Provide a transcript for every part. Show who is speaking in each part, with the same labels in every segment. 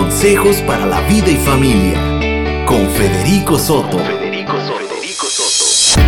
Speaker 1: Consejos para la vida y familia con Federico Soto. Federico Soto.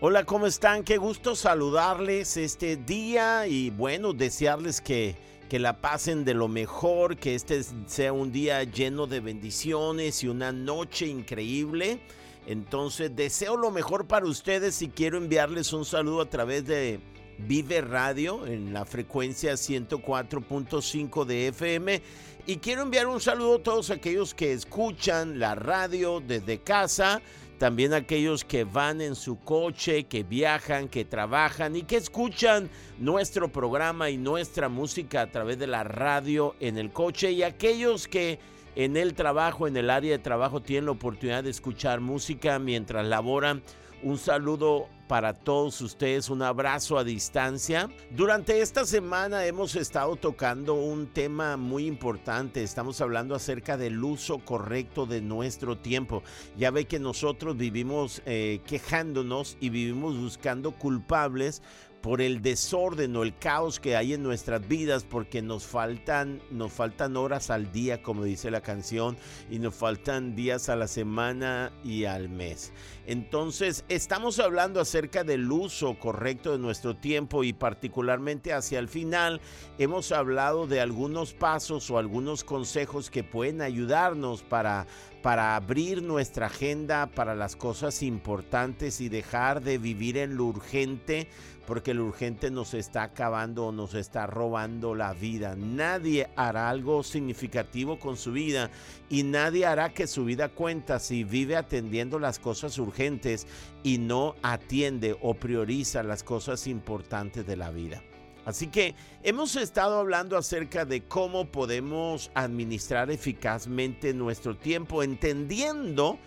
Speaker 2: Hola, ¿cómo están? Qué gusto saludarles este día y bueno, desearles que que la pasen de lo mejor, que este sea un día lleno de bendiciones y una noche increíble. Entonces deseo lo mejor para ustedes y quiero enviarles un saludo a través de Vive Radio en la frecuencia 104.5 de FM. Y quiero enviar un saludo a todos aquellos que escuchan la radio desde casa también aquellos que van en su coche, que viajan, que trabajan y que escuchan nuestro programa y nuestra música a través de la radio en el coche y aquellos que en el trabajo, en el área de trabajo, tienen la oportunidad de escuchar música mientras laboran. Un saludo para todos ustedes, un abrazo a distancia. Durante esta semana hemos estado tocando un tema muy importante, estamos hablando acerca del uso correcto de nuestro tiempo. Ya ve que nosotros vivimos eh, quejándonos y vivimos buscando culpables por el desorden o el caos que hay en nuestras vidas, porque nos faltan, nos faltan horas al día, como dice la canción, y nos faltan días a la semana y al mes. Entonces, estamos hablando acerca del uso correcto de nuestro tiempo y particularmente hacia el final hemos hablado de algunos pasos o algunos consejos que pueden ayudarnos para para abrir nuestra agenda para las cosas importantes y dejar de vivir en lo urgente, porque lo urgente nos está acabando o nos está robando la vida. Nadie hará algo significativo con su vida y nadie hará que su vida cuenta si vive atendiendo las cosas urgentes y no atiende o prioriza las cosas importantes de la vida. Así que hemos estado hablando acerca de cómo podemos administrar eficazmente nuestro tiempo, entendiendo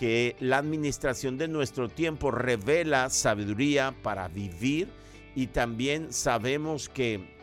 Speaker 2: que la administración de nuestro tiempo revela sabiduría para vivir y también sabemos que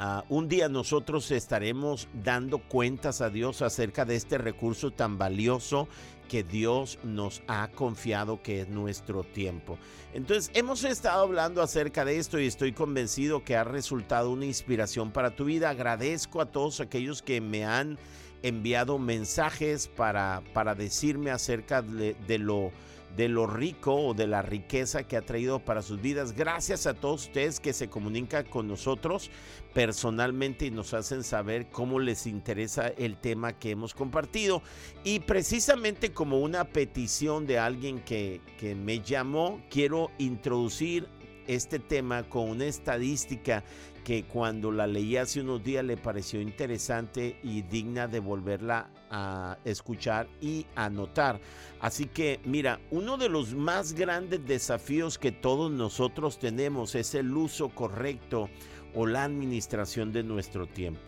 Speaker 2: ah, un día nosotros estaremos dando cuentas a Dios acerca de este recurso tan valioso que Dios nos ha confiado que es nuestro tiempo. Entonces, hemos estado hablando acerca de esto y estoy convencido que ha resultado una inspiración para tu vida. Agradezco a todos aquellos que me han enviado mensajes para, para decirme acerca de, lo de lo rico o de la riqueza que ha traído para sus vidas. Gracias a todos ustedes que se comunican con nosotros personalmente y nos hacen saber cómo les interesa el tema que hemos compartido. Y precisamente como una petición de alguien que, que me llamó, quiero introducir este tema con una estadística que cuando la leí hace unos días le pareció interesante y digna de volverla a escuchar y anotar. Así que mira, uno de los más grandes desafíos que todos nosotros tenemos es el uso correcto o la administración de nuestro tiempo.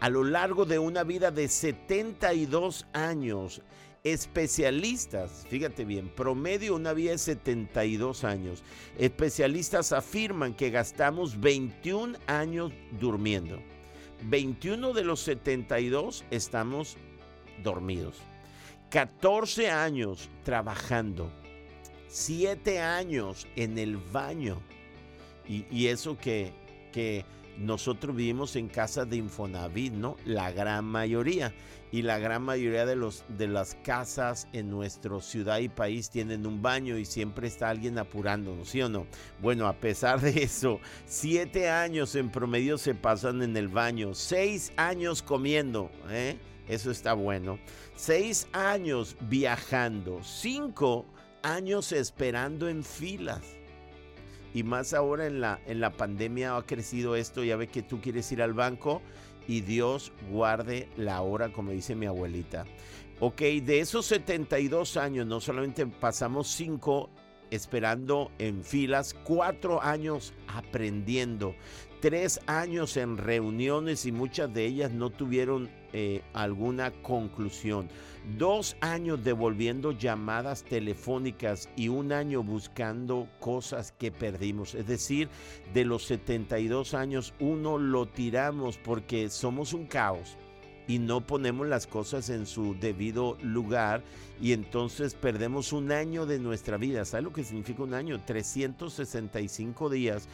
Speaker 2: A lo largo de una vida de 72 años, Especialistas, fíjate bien, promedio una vida de 72 años. Especialistas afirman que gastamos 21 años durmiendo. 21 de los 72 estamos dormidos. 14 años trabajando. 7 años en el baño. Y, eso que, que nosotros vivimos en casa de Infonavit, ¿no? La gran mayoría y la gran mayoría de, los, de las casas en nuestra ciudad y país tienen un baño y siempre está alguien apurándonos, ¿sí o no? Bueno, a pesar de eso, siete años en promedio se pasan en el baño, seis años comiendo, ¿eh? Eso está bueno. Seis años viajando, cinco años esperando en filas. Y más ahora en la, en la pandemia ha crecido esto, ya ve que tú quieres ir al banco y Dios guarde la hora, como dice mi abuelita. Ok, de esos 72 años, no solamente pasamos 5 esperando en filas, 4 años aprendiendo, 3 años en reuniones y muchas de ellas no tuvieron eh, alguna conclusión. Dos años devolviendo llamadas telefónicas y un año buscando cosas que perdimos. Es decir, de los 72 años, uno lo tiramos porque somos un caos. Y no ponemos las cosas en su debido lugar y entonces perdemos un año de nuestra vida. ¿Sabe lo que significa un año? 365 días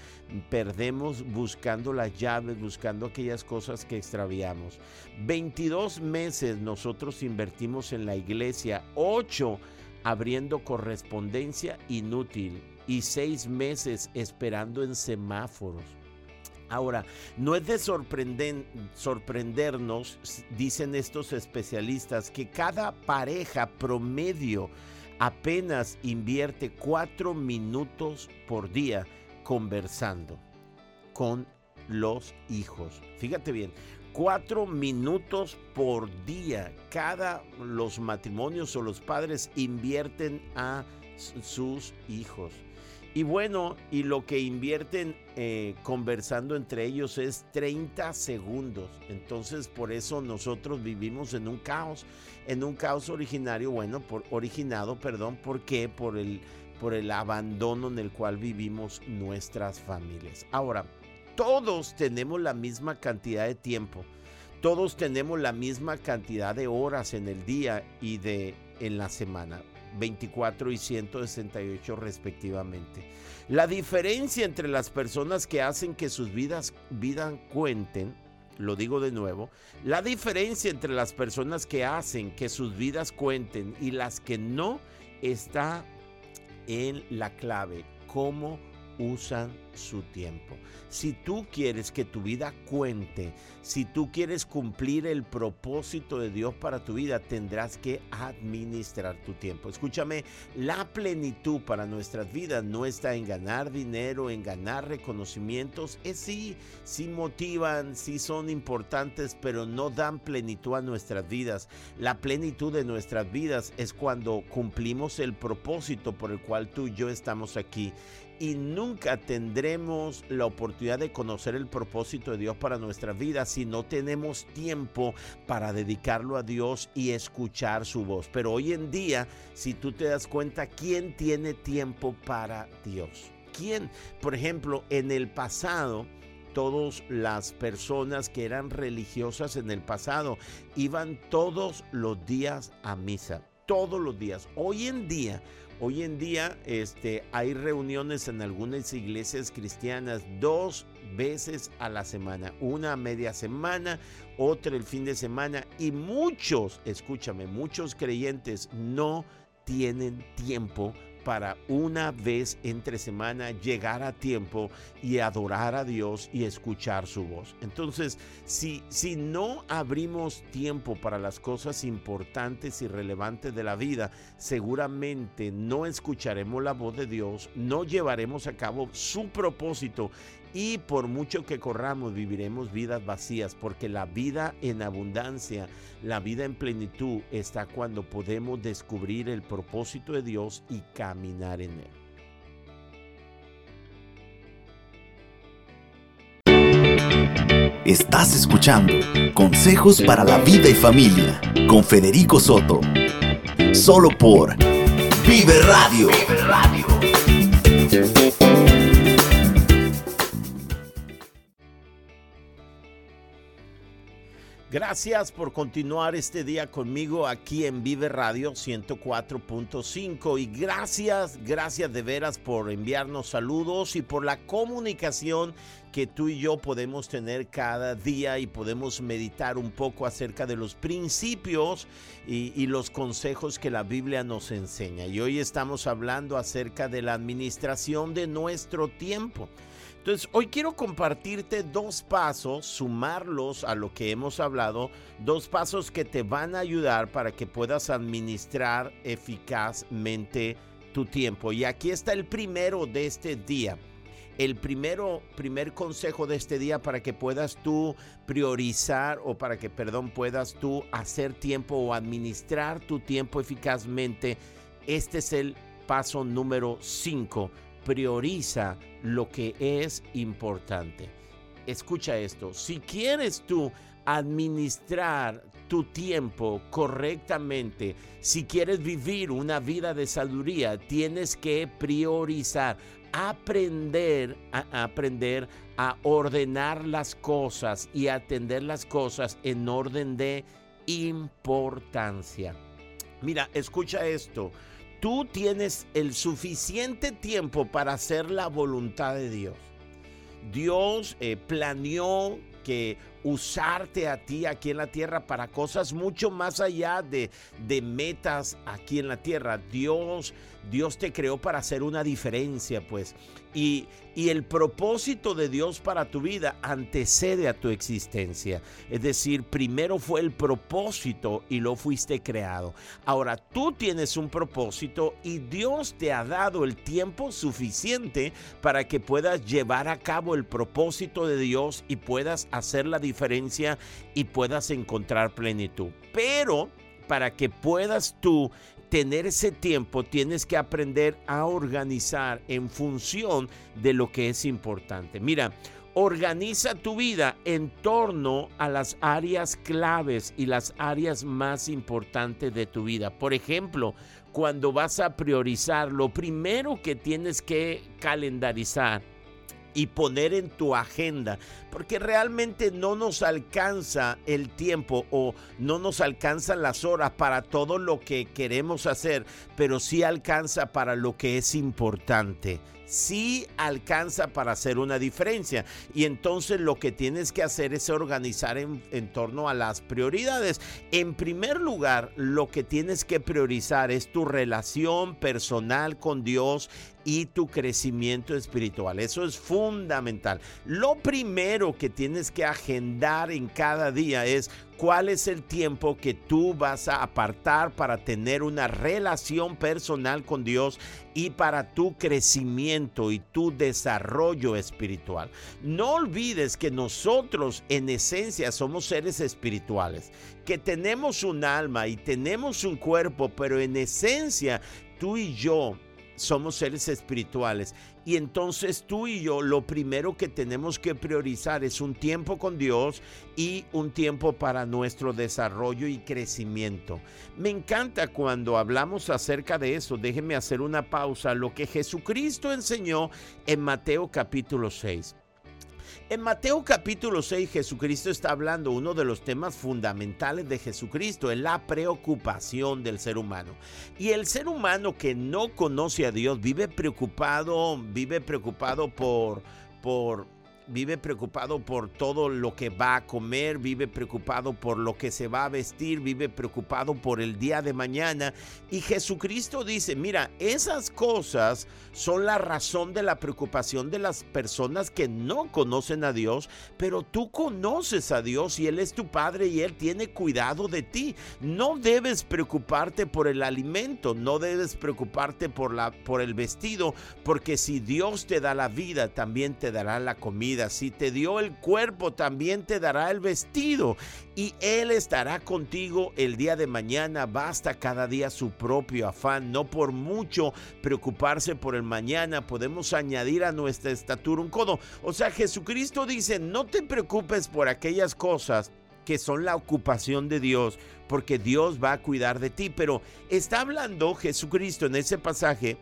Speaker 2: perdemos buscando las llaves, buscando aquellas cosas que extraviamos. 22 meses nosotros invertimos en la iglesia, 8 abriendo correspondencia inútil y 6 meses esperando en semáforos. Ahora, no es de sorprendernos, dicen estos especialistas, que cada pareja promedio apenas invierte cuatro minutos por día conversando con los hijos. Fíjate bien, cuatro minutos por día. Cada los matrimonios o los padres invierten a sus hijos. Y bueno, y lo que invierten eh, conversando entre ellos es 30 segundos. Entonces, por eso nosotros vivimos en un caos, en un caos originario, bueno, por, originado, perdón, ¿por qué? Por el, por el abandono en el cual vivimos nuestras familias. Ahora, todos tenemos la misma cantidad de tiempo. Todos tenemos la misma cantidad de horas en el día y de en la semana. 24 y 168 respectivamente. La diferencia entre las personas que hacen que sus vidas, vidas cuenten, lo digo de nuevo, la diferencia entre las personas que hacen que sus vidas cuenten y las que no está en la clave, cómo usan su tiempo. Si tú quieres que tu vida cuente, si tú quieres cumplir el propósito de Dios para tu vida, tendrás que administrar tu tiempo. Escúchame, la plenitud para nuestras vidas no está en ganar dinero, en ganar reconocimientos. Es sí, sí motivan, sí son importantes, pero no dan plenitud a nuestras vidas. La plenitud de nuestras vidas es cuando cumplimos el propósito por el cual tú y yo estamos aquí y nunca tendremos la oportunidad de conocer el propósito de Dios para nuestra vida si no tenemos tiempo para dedicarlo a Dios y escuchar su voz. Pero hoy en día, si tú te das cuenta, ¿quién tiene tiempo para Dios? ¿Quién? Por ejemplo, en el pasado, todas las personas que eran religiosas en el pasado iban todos los días a misa, todos los días. Hoy en día, Hoy en día este, hay reuniones en algunas iglesias cristianas dos veces a la semana, una media semana, otra el fin de semana y muchos, escúchame, muchos creyentes no tienen tiempo para una vez entre semana llegar a tiempo y adorar a Dios y escuchar su voz. Entonces, si, si no abrimos tiempo para las cosas importantes y relevantes de la vida, seguramente no escucharemos la voz de Dios, no llevaremos a cabo su propósito y por mucho que corramos viviremos vidas vacías, porque la vida en abundancia, la vida en plenitud está cuando podemos descubrir el propósito de Dios y caminar en él.
Speaker 1: Estás escuchando Consejos para la Vida y Familia con Federico Soto. Solo por Vive Radio. Vive Radio.
Speaker 2: Gracias por continuar este día conmigo aquí en Vive Radio 104.5 y gracias, gracias de veras por enviarnos saludos y por la comunicación que tú y yo podemos tener cada día y podemos meditar un poco acerca de los principios y, y los consejos que la Biblia nos enseña. Y hoy estamos hablando acerca de la administración de nuestro tiempo. Entonces, hoy quiero compartirte dos pasos, sumarlos a lo que hemos hablado, dos pasos que te van a ayudar para que puedas administrar eficazmente tu tiempo. Y aquí está el primero de este día. El primero, primer consejo de este día para que puedas tú priorizar o para que, perdón, puedas tú hacer tiempo o administrar tu tiempo eficazmente. Este es el paso número 5 prioriza lo que es importante. Escucha esto, si quieres tú administrar tu tiempo correctamente, si quieres vivir una vida de sabiduría, tienes que priorizar. aprender a, aprender a ordenar las cosas y atender las cosas en orden de importancia. Mira, escucha esto. Tú tienes el suficiente tiempo para hacer la voluntad de Dios. Dios eh, planeó que usarte a ti aquí en la tierra para cosas mucho más allá de, de metas aquí en la tierra. Dios, Dios te creó para hacer una diferencia, pues. Y, y el propósito de Dios para tu vida antecede a tu existencia. Es decir, primero fue el propósito y lo fuiste creado. Ahora tú tienes un propósito y Dios te ha dado el tiempo suficiente para que puedas llevar a cabo el propósito de Dios y puedas hacer la diferencia y puedas encontrar plenitud. Pero para que puedas tú tener ese tiempo, tienes que aprender a organizar en función de lo que es importante. Mira, organiza tu vida en torno a las áreas claves y las áreas más importantes de tu vida. Por ejemplo, cuando vas a priorizar, lo primero que tienes que calendarizar y poner en tu agenda, porque realmente no nos alcanza el tiempo o no nos alcanzan las horas para todo lo que queremos hacer, pero sí alcanza para lo que es importante sí alcanza para hacer una diferencia. Y entonces lo que tienes que hacer es organizar en, en, torno a las prioridades. En primer lugar, lo que tienes que priorizar es tu relación personal con Dios y tu crecimiento espiritual. Eso es fundamental. Lo primero que tienes que agendar en cada día es cuál es el tiempo que tú vas a apartar para tener una relación personal con Dios y para tu crecimiento y tu desarrollo espiritual. No olvides que nosotros en esencia somos seres espirituales, que tenemos un alma y tenemos un cuerpo, pero en esencia tú y yo somos seres espirituales. Y entonces tú y yo lo primero que tenemos que priorizar es un tiempo con Dios y un tiempo para nuestro desarrollo y crecimiento. Me encanta cuando hablamos acerca de eso. Déjeme hacer una pausa. Lo que Jesucristo enseñó en Mateo capítulo 6. En Mateo capítulo 6 Jesucristo está hablando uno de los temas fundamentales de Jesucristo, es la preocupación del ser humano. Y el ser humano que no conoce a Dios vive preocupado, vive preocupado por por vive preocupado por todo lo que va a comer, vive preocupado por lo que se va a vestir, vive preocupado por el día de mañana. Y Jesucristo dice, mira, esas cosas son la razón de la preocupación de las personas que no conocen a Dios, pero tú conoces a Dios y Él es tu Padre y Él tiene cuidado de ti. No debes preocuparte por el alimento, no debes preocuparte por, la, por el vestido, porque si Dios te da la vida, también te dará la comida si te dio el cuerpo, también te dará el vestido. Y Él estará contigo el día de mañana. Basta cada día su propio afán. No por mucho preocuparse por el mañana. Podemos añadir a nuestra estatura un codo. O sea, Jesucristo dice, no te preocupes por aquellas cosas que son la ocupación de Dios, porque Dios va a cuidar de ti. Pero está hablando Jesucristo en ese pasaje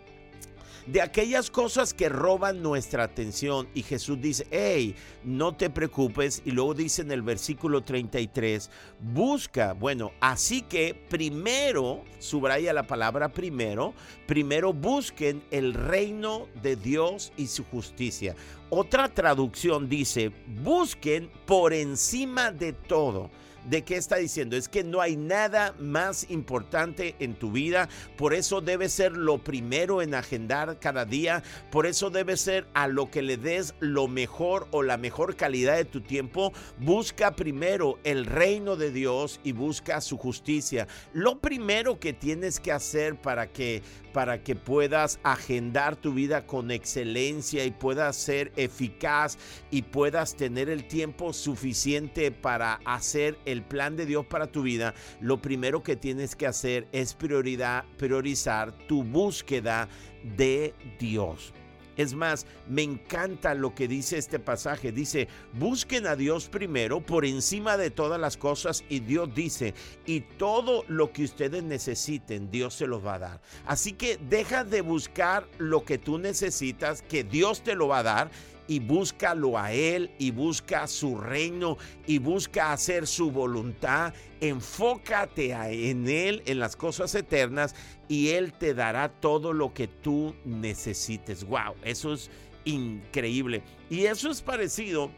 Speaker 2: de aquellas cosas que roban nuestra atención. Y Jesús dice, hey, no te preocupes. Y luego dice en el versículo 33, busca, bueno, así que primero, subraya la palabra primero, primero busquen el reino de Dios y su justicia. Otra traducción dice, busquen por encima de todo ¿De qué está diciendo? Es que no hay nada más importante en tu vida, por eso debe ser lo primero en agendar cada día, por eso debe ser a lo que le des lo mejor o la mejor calidad de tu tiempo. Busca primero el reino de Dios y busca su justicia. Lo primero que tienes que hacer para que para que puedas agendar tu vida con excelencia y puedas ser eficaz y puedas tener el tiempo suficiente para hacer el plan de Dios para tu vida, lo primero que tienes que hacer es prioridad, priorizar tu búsqueda de Dios. Es más, me encanta lo que dice este pasaje. Dice, busquen a Dios primero por encima de todas las cosas y Dios dice, y todo lo que ustedes necesiten, Dios se los va a dar. Así que deja de buscar lo que tú necesitas, que Dios te lo va a dar y búscalo a Él y busca su reino y busca hacer su voluntad. Enfócate en Él, en las cosas eternas y Él te dará todo lo que tú necesites. ¡Wow! Eso es increíble. Y eso es parecido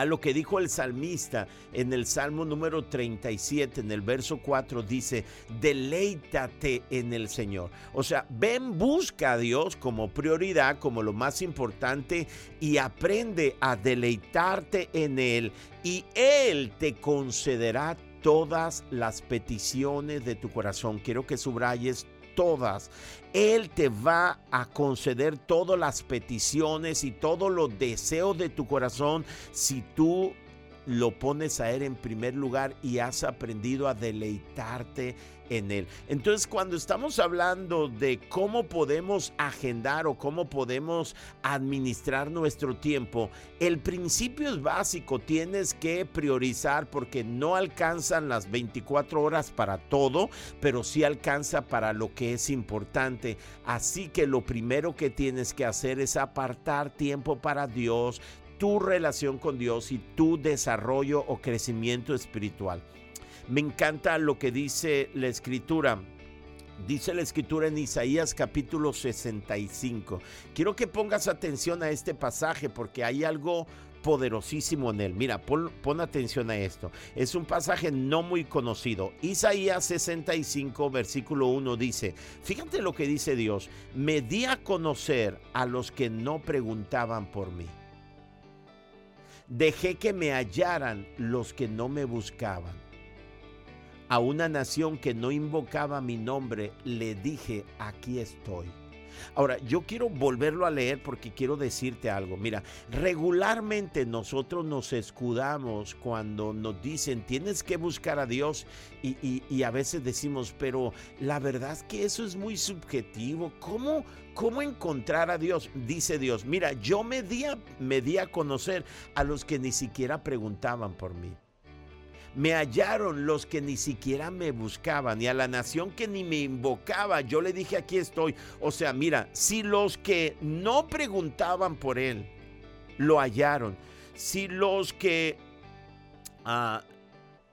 Speaker 2: a lo que dijo el salmista en el Salmo número 37, en el verso 4, dice, deleítate en el Señor. O sea, ven, busca a Dios como prioridad, como lo más importante, y aprende a deleitarte en Él, y Él te concederá todas las peticiones de tu corazón. Quiero que subrayes todas. Él te va a conceder todas las peticiones y todos los deseos de tu corazón si tú lo pones a Él en primer lugar y has aprendido a deleitarte en. Entonces, cuando estamos hablando de cómo podemos agendar o cómo podemos administrar nuestro tiempo, el principio es básico, tienes que priorizar porque no alcanzan las 24 horas para todo, pero sí alcanza para lo que es importante. Así que lo primero que tienes que hacer es apartar tiempo para Dios, tu relación con Dios y tu desarrollo o crecimiento espiritual. Me encanta lo que dice la escritura. Dice la escritura en Isaías capítulo 65. Quiero que pongas atención a este pasaje porque hay algo poderosísimo en él. Mira, pon, atención a esto. Es un pasaje no muy conocido. Isaías 65, versículo 1 dice, fíjate lo que dice Dios, me di a conocer a los que no preguntaban por mí. Dejé que me hallaran los que no me buscaban. A una nación que no invocaba mi nombre, le dije, aquí estoy. Ahora, yo quiero volverlo a leer porque quiero decirte algo. Mira, regularmente nosotros nos escudamos cuando nos dicen tienes que buscar a Dios y, a veces decimos, pero la verdad es que eso es muy subjetivo. ¿Cómo, cómo encontrar a Dios? Dice Dios, mira, yo me di, me di a conocer a los que ni siquiera preguntaban por mí. Me hallaron los que ni siquiera me buscaban y a la nación que ni me invocaba. Yo le dije, aquí estoy. O sea, mira, si los que no preguntaban por él lo hallaron, si los que... Ah,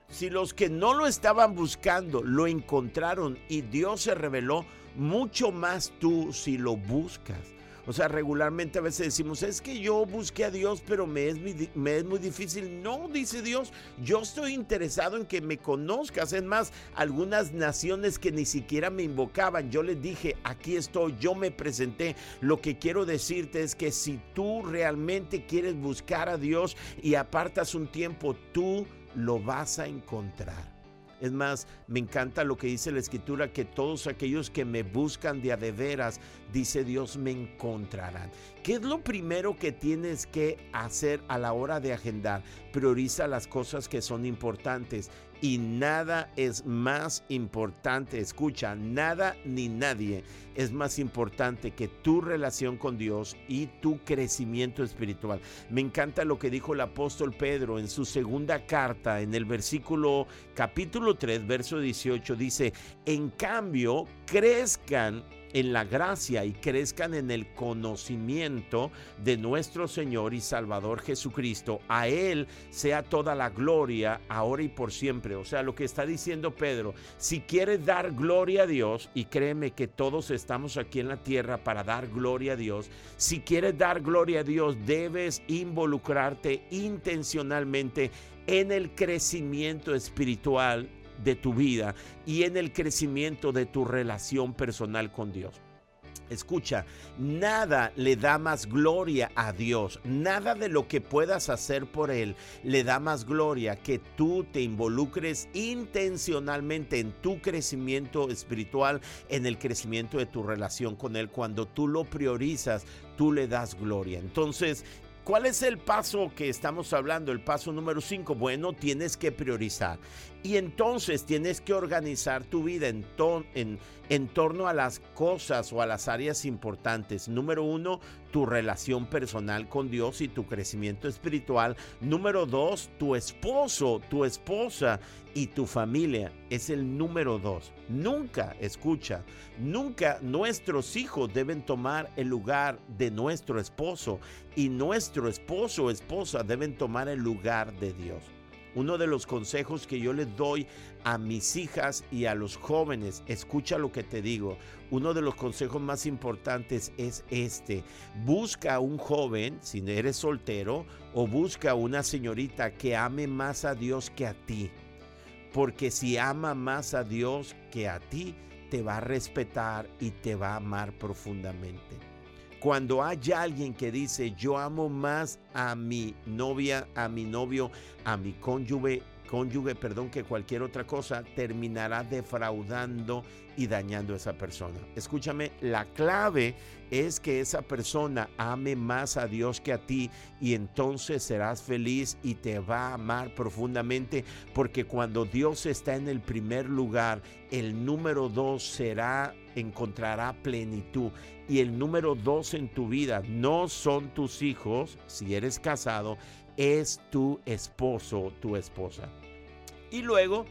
Speaker 2: si los que no lo estaban buscando lo encontraron y Dios se reveló, mucho más tú si lo buscas. O sea, regularmente a veces decimos, es que yo busqué a Dios, pero me es, me es muy difícil. No, dice Dios, yo estoy interesado en que me conozcas. Es más, algunas naciones que ni siquiera me invocaban, yo les dije, aquí estoy, yo me presenté. Lo que quiero decirte es que si tú realmente quieres buscar a Dios y apartas un tiempo, tú lo vas a encontrar. Es más, me encanta lo que dice la escritura, que todos aquellos que me buscan de a de veras, dice Dios, me encontrarán. ¿Qué es lo primero que tienes que hacer a la hora de agendar? Prioriza las cosas que son importantes y nada es más importante, escucha, nada ni nadie es más importante que tu relación con Dios y tu crecimiento espiritual. Me encanta lo que dijo el apóstol Pedro en su segunda carta, en el versículo capítulo 3, verso 18, dice, en cambio, crezcan en la gracia y crezcan en el conocimiento de nuestro Señor y Salvador Jesucristo. A Él sea toda la gloria, ahora y por siempre. O sea, lo que está diciendo Pedro, si quieres dar gloria a Dios, y créeme que todos estamos aquí en la tierra para dar gloria a Dios, si quieres dar gloria a Dios, debes involucrarte intencionalmente en el crecimiento espiritual de tu vida y en el crecimiento de tu relación personal con Dios. Escucha, nada le da más gloria a Dios, nada de lo que puedas hacer por Él le da más gloria que tú te involucres intencionalmente en tu crecimiento espiritual, en el crecimiento de tu relación con Él. Cuando tú lo priorizas, tú le das gloria. Entonces, ¿Cuál es el paso que estamos hablando? El paso número 5. Bueno, tienes que priorizar. Y entonces tienes que organizar tu vida en, torno a las cosas o a las áreas importantes. Número uno, tu relación personal con Dios y tu crecimiento espiritual. Número dos, tu esposo, tu esposa y tu familia es el número dos. Nunca, escucha, nunca nuestros hijos deben tomar el lugar de nuestro esposo y nuestro esposo o esposa deben tomar el lugar de Dios. Uno de los consejos que yo les doy a mis hijas y a los jóvenes, escucha lo que te digo, uno de los consejos más importantes es este. Busca a un joven, si eres soltero, o busca a una señorita que ame más a Dios que a ti. Porque si ama más a Dios que a ti, te va a respetar y te va a amar profundamente. Cuando hay alguien que dice, yo amo más a mi novia, a mi novio, a mi cónyuge, cónyuge, perdón, que cualquier otra cosa, terminará defraudando y dañando a esa persona. Escúchame, la clave es que esa persona ame más a Dios que a ti y entonces serás feliz y te va a amar profundamente porque cuando Dios está en el primer lugar, el número dos será, encontrará plenitud y el número dos en tu vida no son tus hijos, si eres casado, es tu esposo, tu esposa. Y luego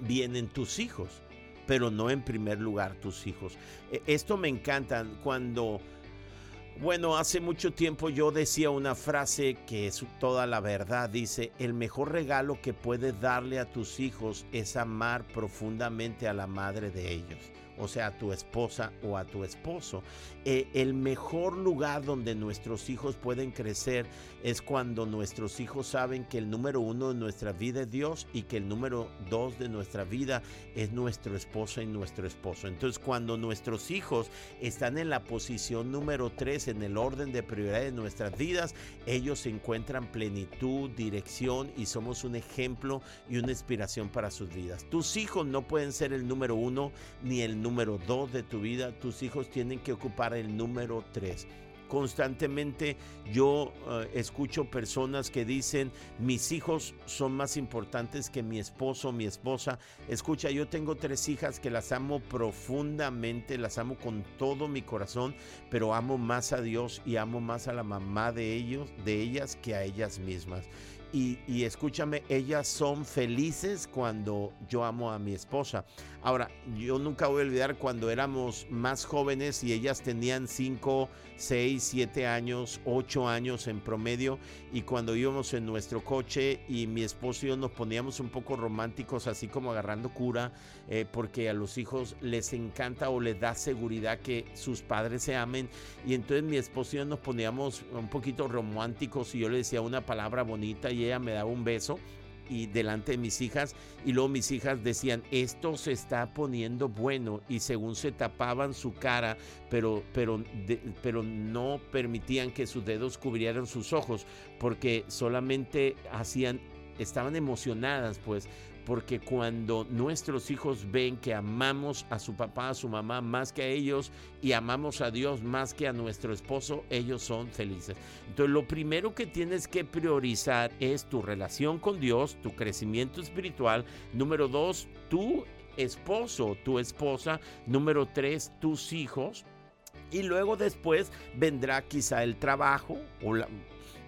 Speaker 2: vienen tus hijos, pero no en primer lugar tus hijos. E, esto me encanta cuando, bueno, hace mucho tiempo yo decía una frase que es toda la verdad. Dice, el mejor regalo que puedes darle a tus hijos es amar profundamente a la madre de ellos o sea, a tu esposa o a tu esposo. Eh, el mejor lugar donde nuestros hijos pueden crecer es cuando nuestros hijos saben que el número uno de nuestra vida es Dios y que el número dos de nuestra vida es nuestro esposo y nuestro esposo. Entonces, cuando nuestros hijos están en la posición número tres en el orden de prioridad de nuestras vidas, ellos encuentran plenitud, dirección y somos un ejemplo y una inspiración para sus vidas. Tus hijos no pueden ser el número uno ni el número dos de tu vida, tus hijos tienen que ocupar el número tres. Constantemente yo eh, escucho personas que dicen, mis hijos son más importantes que mi esposo, mi esposa. Escucha, yo tengo tres hijas que las amo profundamente, las amo con todo mi corazón, pero amo más a Dios y amo más a la mamá de ellos, de ellas que a ellas mismas. Y, escúchame, ellas son felices cuando yo amo a mi esposa. Ahora, yo nunca voy a olvidar cuando éramos más jóvenes y ellas tenían 5, 6, 7 años, 8 años en promedio. Y cuando íbamos en nuestro coche y mi esposo y yo nos poníamos un poco románticos, así como agarrando cura, eh, porque a los hijos les encanta o les da seguridad que sus padres se amen. Y entonces mi esposo y yo nos poníamos un poquito románticos y yo le decía una palabra bonita y ella me daba un beso y delante de mis hijas y luego mis hijas decían esto se está poniendo bueno y según se tapaban su cara pero pero pero no permitían que sus dedos cubrieran sus ojos porque solamente hacían estaban emocionadas pues porque cuando nuestros hijos ven que amamos a su papá, a su mamá más que a ellos y amamos a Dios más que a nuestro esposo, ellos son felices. Entonces lo primero que tienes que priorizar es tu relación con Dios, tu crecimiento espiritual. Número dos, tu esposo, tu esposa. Número tres, tus hijos. Y luego después vendrá quizá el trabajo o la,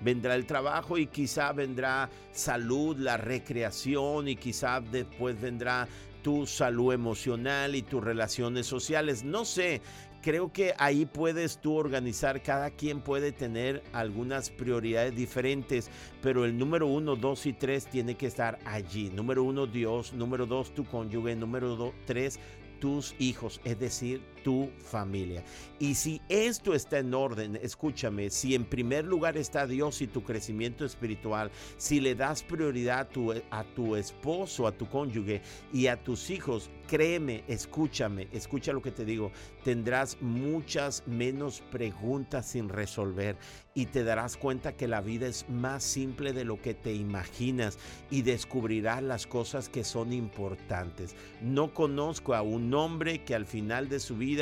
Speaker 2: vendrá el trabajo y quizá vendrá salud, la recreación y quizá después vendrá tu salud emocional y tus relaciones sociales. No sé, creo que ahí puedes tú organizar, cada quien puede tener algunas prioridades diferentes, pero el número uno, dos y tres tiene que estar allí. Número uno, Dios. Número dos, tu cónyuge. Número tres, tus hijos, es decir, tu familia. Y si esto está en orden, escúchame, si en primer lugar está Dios y tu crecimiento espiritual, si le das prioridad a tu, a tu esposo, a tu cónyuge y a tus hijos, créeme, escúchame, escucha lo que te digo, tendrás muchas menos preguntas sin resolver y te darás cuenta que la vida es más simple de lo que te imaginas y descubrirás las cosas que son importantes. No conozco a un hombre que al final de su vida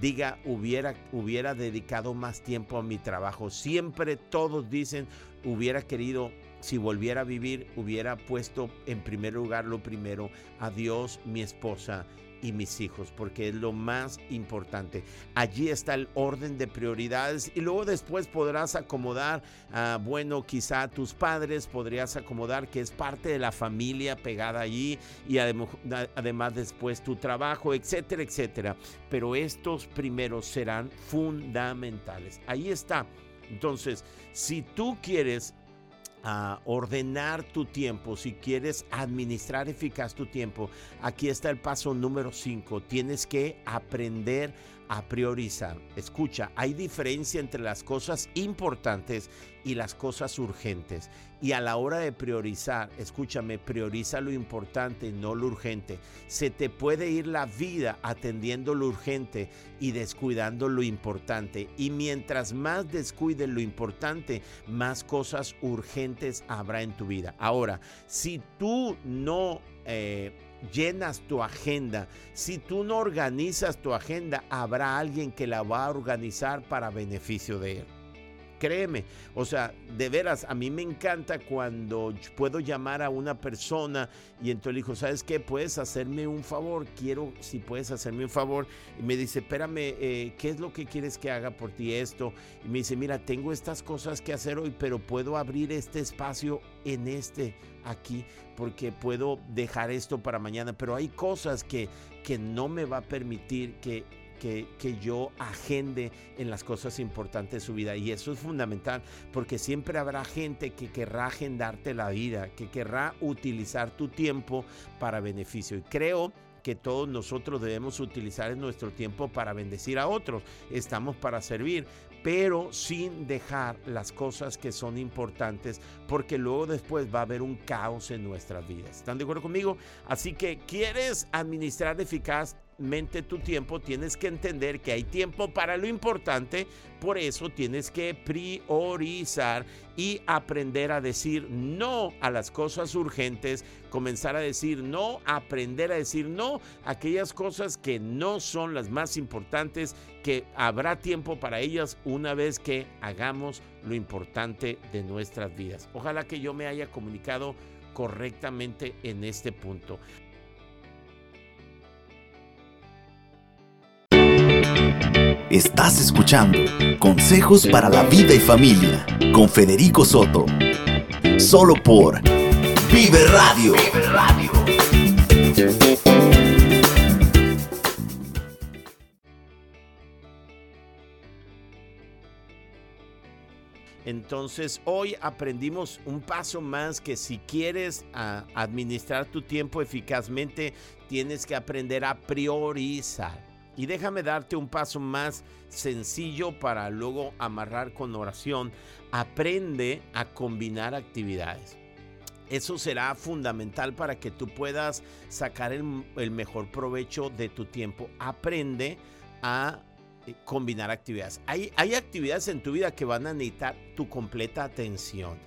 Speaker 2: diga hubiera, hubiera dedicado más tiempo a mi trabajo. Siempre todos dicen hubiera querido si volviera a vivir, hubiera puesto en primer lugar lo primero a Dios, mi esposa y mis hijos, porque es lo más importante. Allí está el orden de prioridades y luego después podrás acomodar, ah, bueno, quizá tus padres, podrías acomodar que es parte de la familia pegada allí y además después tu trabajo, etcétera, etcétera. Pero estos primeros serán fundamentales. Ahí está. Entonces, si tú quieres a ordenar tu tiempo, si quieres administrar eficaz tu tiempo, aquí está el paso número 5. Tienes que aprender a priorizar. Escucha, hay diferencia entre las cosas importantes y las cosas urgentes. Y a la hora de priorizar, escúchame, prioriza lo importante, no lo urgente. Se te puede ir la vida atendiendo lo urgente y descuidando lo importante. Y mientras más descuides lo importante, más cosas urgentes habrá en tu vida. Ahora, si tú no... Eh, llenas tu agenda, si tú no organizas tu agenda, habrá alguien que la va a organizar para beneficio de él. Créeme, o sea, de veras, a mí me encanta cuando puedo llamar a una persona y entonces le digo, ¿sabes qué? ¿Puedes hacerme un favor? Quiero, si puedes hacerme un favor. Y me dice, espérame, eh, ¿qué es lo que quieres que haga por ti esto? Y me dice, mira, tengo estas cosas que hacer hoy, pero puedo abrir este espacio en este aquí porque puedo dejar esto para mañana, pero hay cosas que, que no me va a permitir que que, yo agende en las cosas importantes de su vida. Y eso es fundamental, porque siempre habrá gente que querrá agendarte la vida, que querrá utilizar tu tiempo para beneficio. Y creo que todos nosotros debemos utilizar nuestro tiempo para bendecir a otros. Estamos para servir, pero sin dejar las cosas que son importantes, porque luego después va a haber un caos en nuestras vidas. ¿Están de acuerdo conmigo? Así que, ¿quieres administrar eficaz mente tu tiempo, tienes que entender que hay tiempo para lo importante, por eso tienes que priorizar y aprender a decir no a las cosas urgentes, comenzar a decir no, aprender a decir no a aquellas cosas que no son las más importantes, que habrá tiempo para ellas una vez que hagamos lo importante de nuestras vidas. Ojalá que yo me haya comunicado correctamente en este punto.
Speaker 1: Estás escuchando Consejos para la Vida y Familia con Federico Soto. Solo por Vive Radio. Vive Radio.
Speaker 2: Entonces hoy aprendimos un paso más que si quieres administrar tu tiempo eficazmente, tienes que aprender a priorizar. Y déjame darte un paso más sencillo para luego amarrar con oración. Aprende a combinar actividades. Eso será fundamental para que tú puedas sacar el, mejor provecho de tu tiempo. Aprende a eh, combinar actividades. Hay, hay actividades en tu vida que van a necesitar tu completa atención.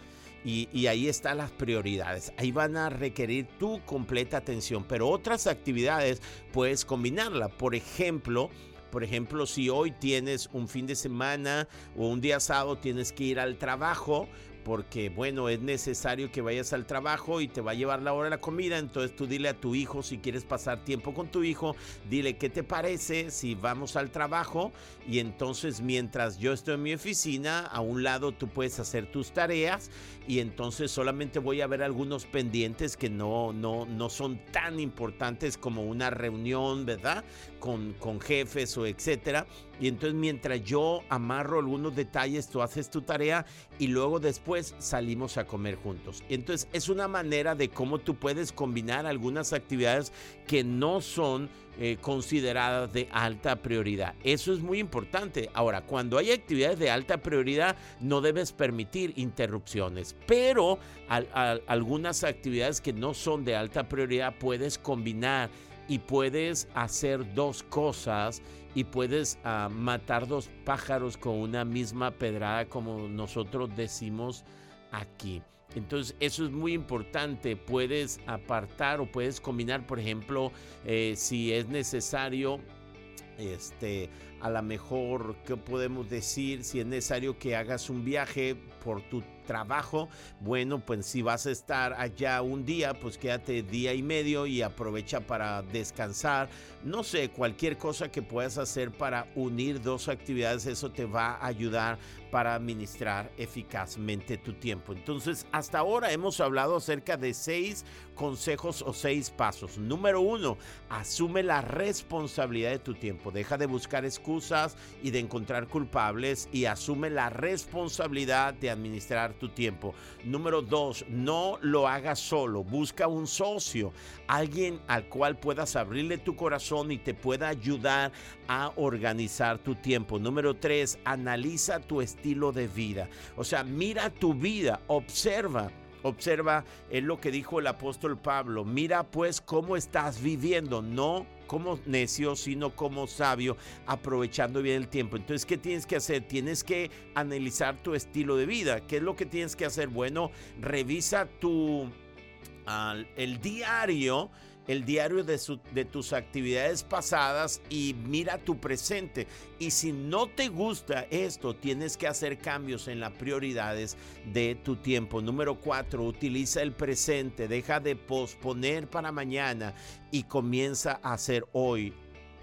Speaker 2: Y, ahí están las prioridades. Ahí van a requerir tu completa atención, pero otras actividades puedes combinarla. Por ejemplo, por ejemplo, si hoy tienes un fin de semana o un día sábado tienes que ir al trabajo, porque bueno, es necesario que vayas al trabajo y te va a llevar la hora de la comida, entonces tú dile a tu hijo si quieres pasar tiempo con tu hijo, dile qué te parece si vamos al trabajo y entonces mientras yo estoy en mi oficina, a un lado tú puedes hacer tus tareas y entonces solamente voy a ver algunos pendientes que no, no, no son tan importantes como una reunión, ¿verdad? Con, jefes o etcétera. Y entonces mientras yo amarro algunos detalles, tú haces tu tarea y luego después salimos a comer juntos. Entonces es una manera de cómo tú puedes combinar algunas actividades que no son eh, consideradas de alta prioridad. Eso es muy importante. Ahora, cuando hay actividades de alta prioridad, no debes permitir interrupciones, pero algunas actividades que no son de alta prioridad puedes combinar y puedes hacer dos cosas y puedes ah, matar dos pájaros con una misma pedrada como nosotros decimos aquí. Entonces eso es muy importante. Puedes apartar o puedes combinar, por ejemplo, eh, si es necesario este, a lo mejor, ¿qué podemos decir? Si es necesario que hagas un viaje por tu trabajo, bueno, pues si vas a estar allá un día, pues quédate día y medio y aprovecha para descansar. No sé, cualquier cosa que puedas hacer para unir dos actividades, eso te va a ayudar para administrar eficazmente tu tiempo. Entonces, hasta ahora hemos hablado acerca de seis consejos o seis pasos. Número uno, asume la responsabilidad de tu tiempo. Deja de buscar excusas y de encontrar culpables y asume la responsabilidad de administrar tu tiempo. Número dos, no lo hagas solo. Busca un socio, alguien al cual puedas abrirle tu corazón y te pueda ayudar a organizar tu tiempo. Número tres, analiza tu estilo de vida. O sea, mira tu vida, observa Observa es lo que dijo el apóstol Pablo. Mira pues cómo estás viviendo, no como necio, sino como sabio, aprovechando bien el tiempo. Entonces, ¿qué tienes que hacer? Tienes que analizar tu estilo de vida. ¿Qué es lo que tienes que hacer? Bueno, revisa tu el diario el diario de, tus actividades pasadas y mira tu presente. Y si no te gusta esto, tienes que hacer cambios en las prioridades de tu tiempo. Número cuatro, utiliza el presente, deja de posponer para mañana y comienza a hacer hoy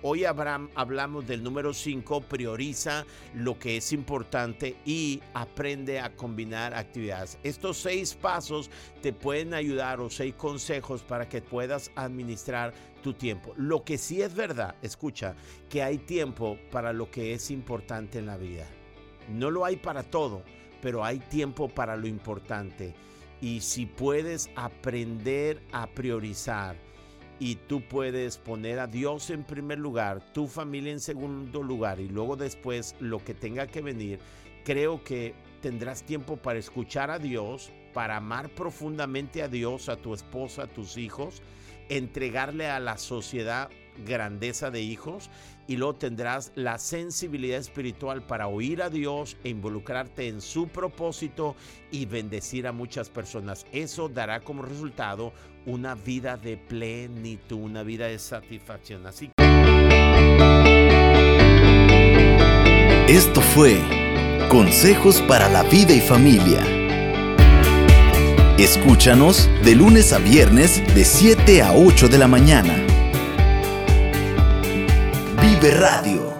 Speaker 2: Hoy hablamos del número 5, prioriza lo que es importante y aprende a combinar actividades. Estos seis pasos te pueden ayudar o seis consejos para que puedas administrar tu tiempo. Lo que sí es verdad, escucha, que hay tiempo para lo que es importante en la vida. No lo hay para todo, pero hay tiempo para lo importante. Y si puedes aprender a priorizar, y tú puedes poner a Dios en primer lugar, tu familia en segundo lugar y luego después lo que tenga que venir, creo que tendrás tiempo para escuchar a Dios, para amar profundamente a Dios, a tu esposa, a tus hijos, entregarle a la sociedad grandeza de hijos y luego tendrás la sensibilidad espiritual para oír a Dios e involucrarte en su propósito y bendecir a muchas personas. Eso dará como resultado una vida de plenitud, una vida de satisfacción. Así
Speaker 1: Esto fue Consejos para la vida y familia. Escúchanos de lunes a viernes de 7 a 8 de la mañana. Vive Radio.